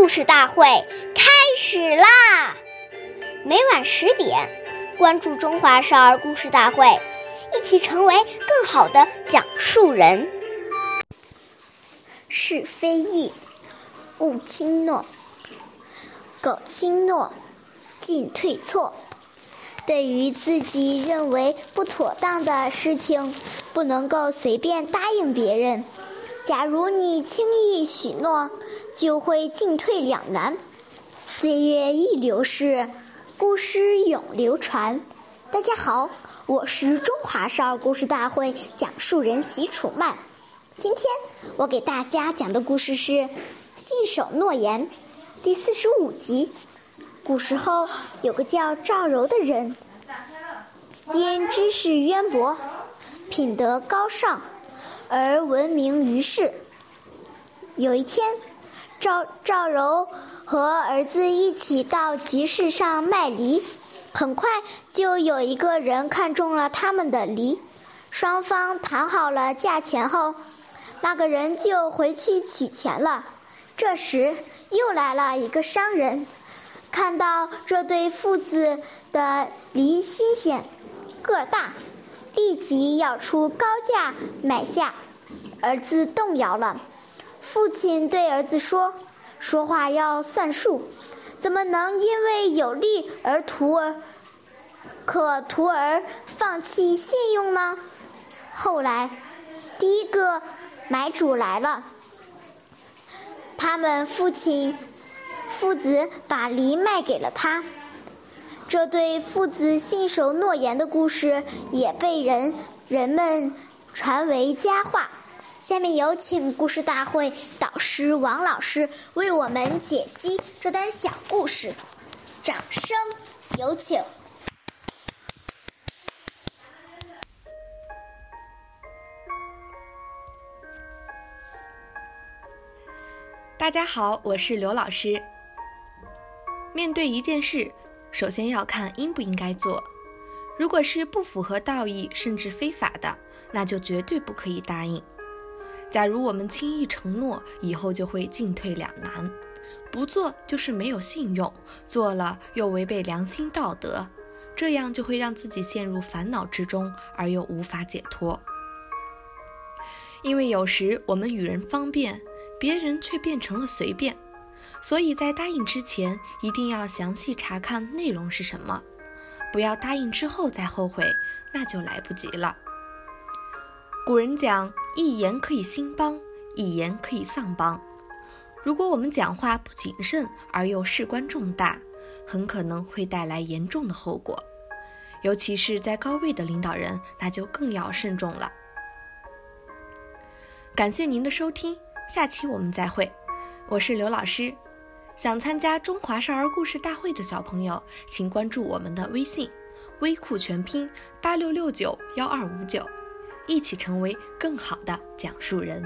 故事大会开始啦！每晚十点，关注《中华少儿故事大会》，一起成为更好的讲述人。是非易，勿轻诺；苟轻诺，进退错。对于自己认为不妥当的事情，不能够随便答应别人。假如你轻易许诺，就会进退两难。岁月易流逝，故事永流传。大家好，我是中华少儿故事大会讲述人席楚曼。今天我给大家讲的故事是《信守诺言》第四十五集。古时候有个叫赵柔的人，因知识渊博、品德高尚而闻名于世。有一天，赵赵柔和儿子一起到集市上卖梨，很快就有一个人看中了他们的梨。双方谈好了价钱后，那个人就回去取钱了。这时，又来了一个商人。看到这对父子的梨新鲜、个大，立即要出高价买下。儿子动摇了，父亲对儿子说：“说话要算数，怎么能因为有利而图而可图儿放弃信用呢？”后来，第一个买主来了，他们父亲。父子把梨卖给了他，这对父子信守诺言的故事也被人人们传为佳话。下面有请故事大会导师王老师为我们解析这段小故事，掌声有请。大家好，我是刘老师。面对一件事，首先要看应不应该做。如果是不符合道义甚至非法的，那就绝对不可以答应。假如我们轻易承诺，以后就会进退两难。不做就是没有信用，做了又违背良心道德，这样就会让自己陷入烦恼之中，而又无法解脱。因为有时我们与人方便，别人却变成了随便。所以在答应之前，一定要详细查看内容是什么，不要答应之后再后悔，那就来不及了。古人讲，一言可以兴邦，一言可以丧邦。如果我们讲话不谨慎而又事关重大，很可能会带来严重的后果。尤其是在高位的领导人，那就更要慎重了。感谢您的收听，下期我们再会。我是刘老师。想参加中华少儿故事大会的小朋友，请关注我们的微信“微库全拼八六六九幺二五九”，一起成为更好的讲述人。